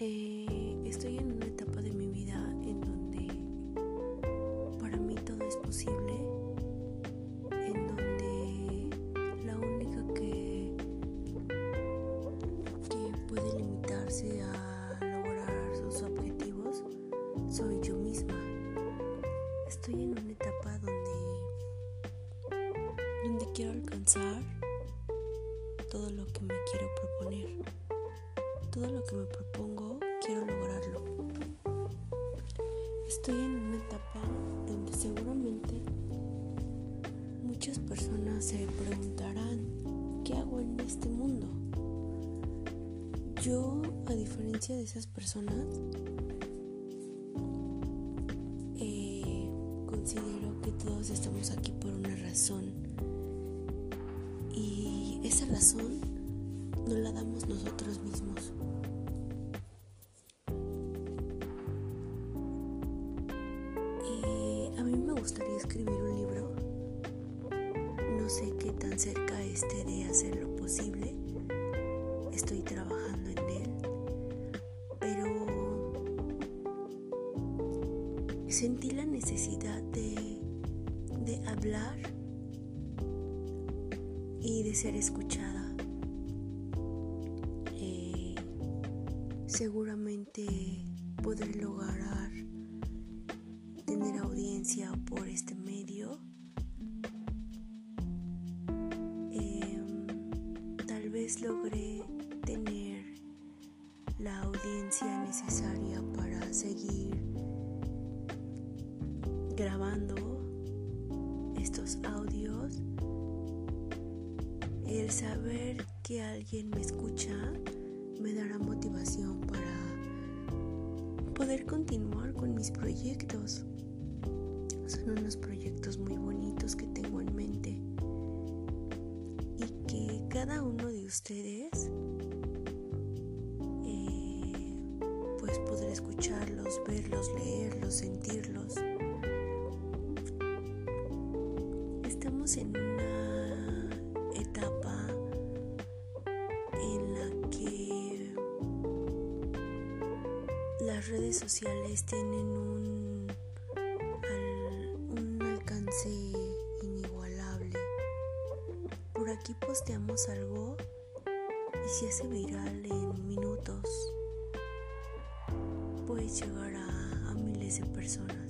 Eh, estoy en una etapa de mi vida en donde para mí todo es posible, en donde la única que, que puede limitarse a lograr sus objetivos soy yo misma. Estoy en quiero alcanzar todo lo que me quiero proponer. Todo lo que me propongo, quiero lograrlo. Estoy en una etapa donde seguramente muchas personas se preguntarán, ¿qué hago en este mundo? Yo, a diferencia de esas personas, eh, considero que todos estamos aquí por una razón. Esa razón no la damos nosotros mismos. gustaría escribir un libro. No sé qué tan cerca esté de hacer lo posible. Estoy trabajando en él. Pero sentí la necesidad de, de hablar de ser escuchada. Eh, seguramente poder lograr tener audiencia por este medio. Em, tal vez logré tener la audiencia necesaria para seguir grabando estos audios. El saber que alguien me escucha me dará motivación para poder continuar con mis proyectos. Son unos proyectos muy bonitos que tengo en mente y que cada uno de ustedes eh, pues podrá escucharlos, verlos, leerlos, sentirlos. Estamos en una sociales tienen un inigualable. Por aquí posteamos algo y se hace viral en minutos. Puede llegar a miles de personas.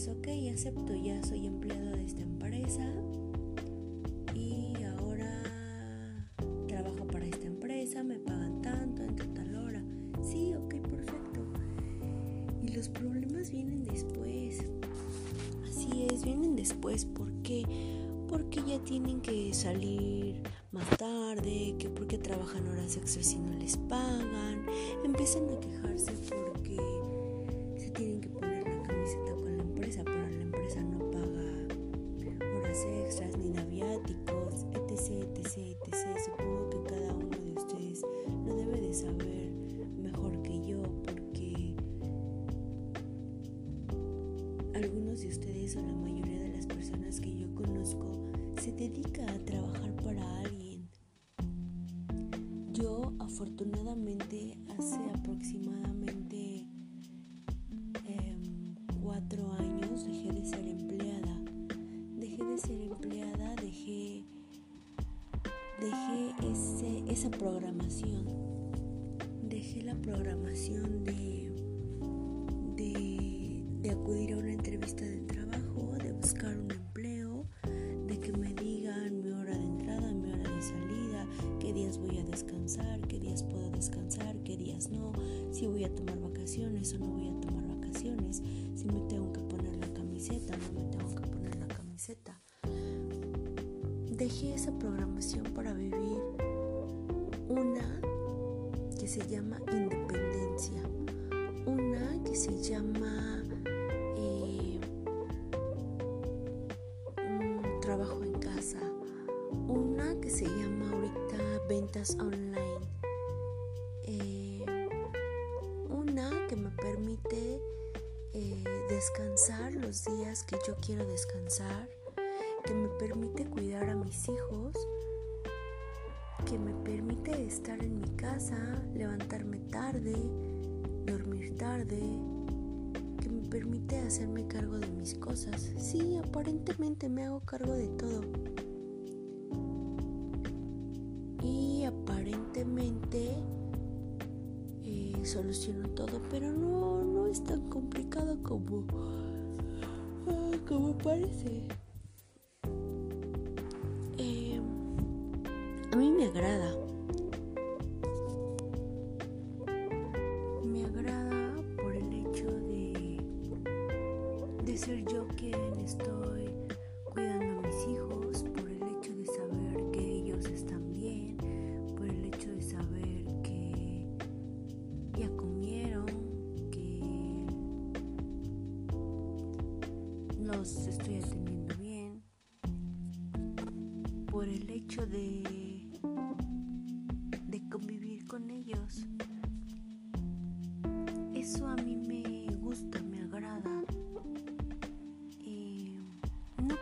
Dices, ok, acepto, ya soy empleado de esta empresa y ahora trabajo para esta empresa, me pagan tanto, entre tal hora. Sí, ok, perfecto. Y los problemas vienen después vienen después. ¿Por qué? Porque ya tienen que salir más tarde, que porque trabajan horas extras y no les pagan. Empiezan a quejarse porque se tienen que poner la camiseta con empresa, pero la empresa no paga horas extras ni naviáticos, etc, etc, etc. Supongo que cada uno de ustedes lo debe de saber mejor que yo porque algunos de ustedes o la mayoría de las personas que yo conozco se dedica a trabajar para alguien. Yo afortunadamente hace aproximadamente programación de, de, de acudir a una entrevista de trabajo, de buscar un empleo, de que me digan mi hora de entrada, mi hora de salida, qué días voy a descansar, qué días puedo descansar, qué días no, si voy a tomar vacaciones o no voy a tomar vacaciones, si me tengo que poner la camiseta no me tengo que poner la camiseta. Dejé esa programación para vivir una que se llama independencia, una que se llama trabajo en casa. Una que se llama ahorita ventas online. Eh, una que me permite eh, descansar los días que yo quiero descansar. Que me permite cuidar a mis hijos. Que me permite estar en mi casa, levantarme tarde, dormir tarde permite hacerme cargo de mis cosas. Sí, aparentemente me hago cargo de todo. Y aparentemente eh, soluciono todo, pero no, no es tan complicado como, ah, como parece. Mí me agrada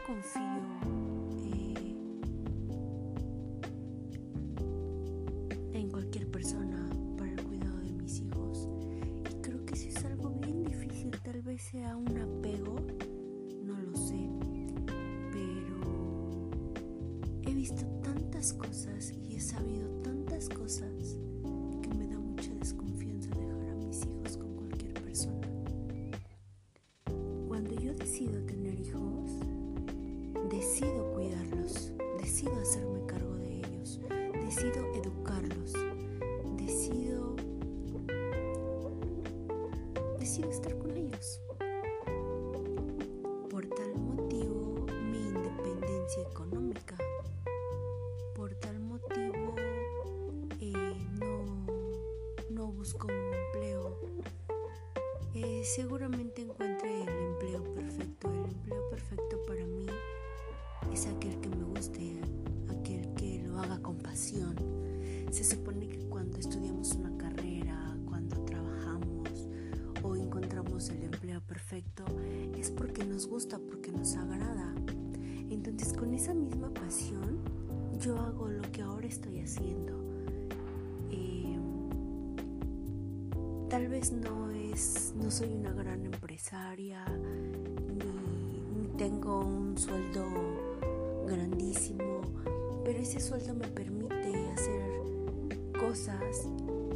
confío en cualquier persona para el cuidado de mis hijos. Y creo que eso es algo bien difícil, tal vez sea un apego, no lo sé, pero he visto tantas cosas y he sabido tantas cosas. que me da mucha desconfianza dejar a mis hijos con cualquiera. Cuando yo decido tener hijos, decido hacerme cargo de ellos, decido educarlos, decido decido estar con ellos. Por tal motivo, mi independencia económica. Por tal motivo, eh, no, no busco un empleo. Eh, seguramente encuentre el empleo perfecto. El empleo perfecto para mí es aquel Se supone que cuando estudiamos una carrera, cuando trabajamos o encontramos el empleo perfecto, es porque nos gusta, porque nos agrada. Entonces con esa misma pasión yo hago lo que ahora estoy haciendo. Eh, tal vez no es, no soy una gran empresaria, ni tengo un sueldo grandísimo, pero ese sueldo me permite hacer cosas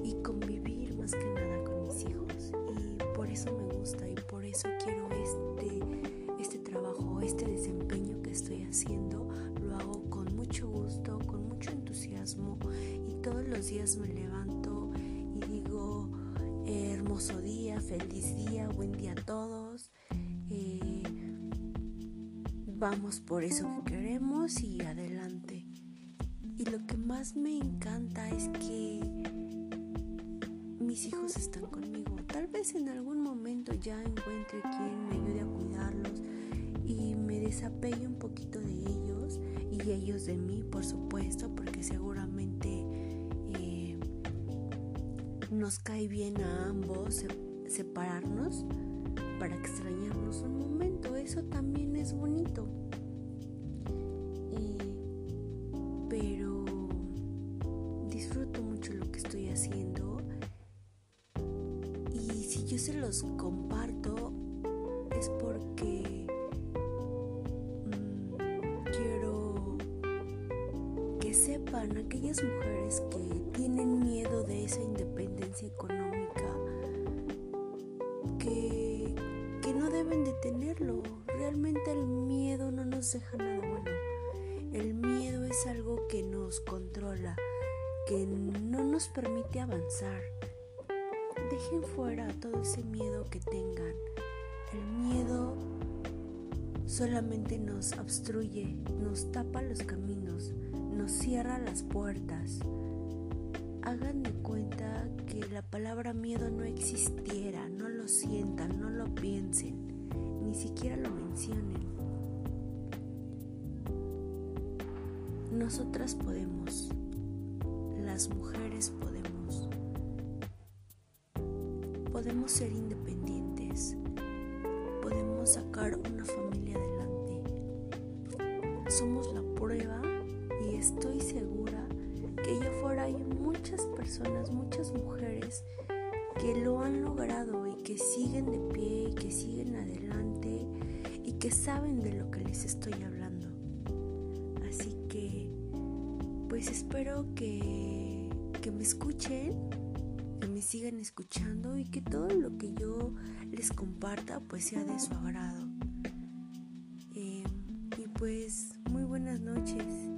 y convivir más que nada con mis hijos. Y por eso me gusta y por eso quiero este, este trabajo, este desempeño que estoy haciendo. Lo hago con mucho gusto, con mucho entusiasmo y todos los días me levanto y digo, hermoso día, feliz día, buen día a todos. Eh, vamos por eso que queremos y adelante. Y lo que más me encanta es que mis hijos están conmigo. Tal vez en algún momento ya encuentre quien me ayude a cuidarlos y me desapegue un poquito de ellos y ellos de mí, por supuesto, porque seguramente eh, nos cae bien a ambos separarnos para extrañarnos un momento. Eso también es bonito. Que estoy haciendo. Y si yo se los comparto es porque mmm, quiero que sepan aquellas mujeres que tienen miedo de esa independencia económica que, que no deben de tenerlo. Realmente el miedo no nos deja nada bueno. El miedo es algo que nos controla, que no nos permite avanzar. Dejen fuera todo ese miedo que tengan. El miedo solamente nos obstruye, nos tapa los caminos, nos cierra las puertas. Hagan de cuenta que la palabra miedo no existiera, no lo sientan, no lo piensen, ni siquiera lo mencionen. Nosotras podemos, las mujeres podemos, podemos ser independientes, podemos sacar una familia adelante. Somos la prueba y estoy segura que allá afuera hay muchas personas, muchas mujeres que lo han logrado y que siguen de pie y que siguen adelante y que saben de lo que les estoy hablando. Pues espero que, que me escuchen, que me sigan escuchando y que todo lo que yo les comparta pues sea de su agrado. Eh, y pues muy buenas noches.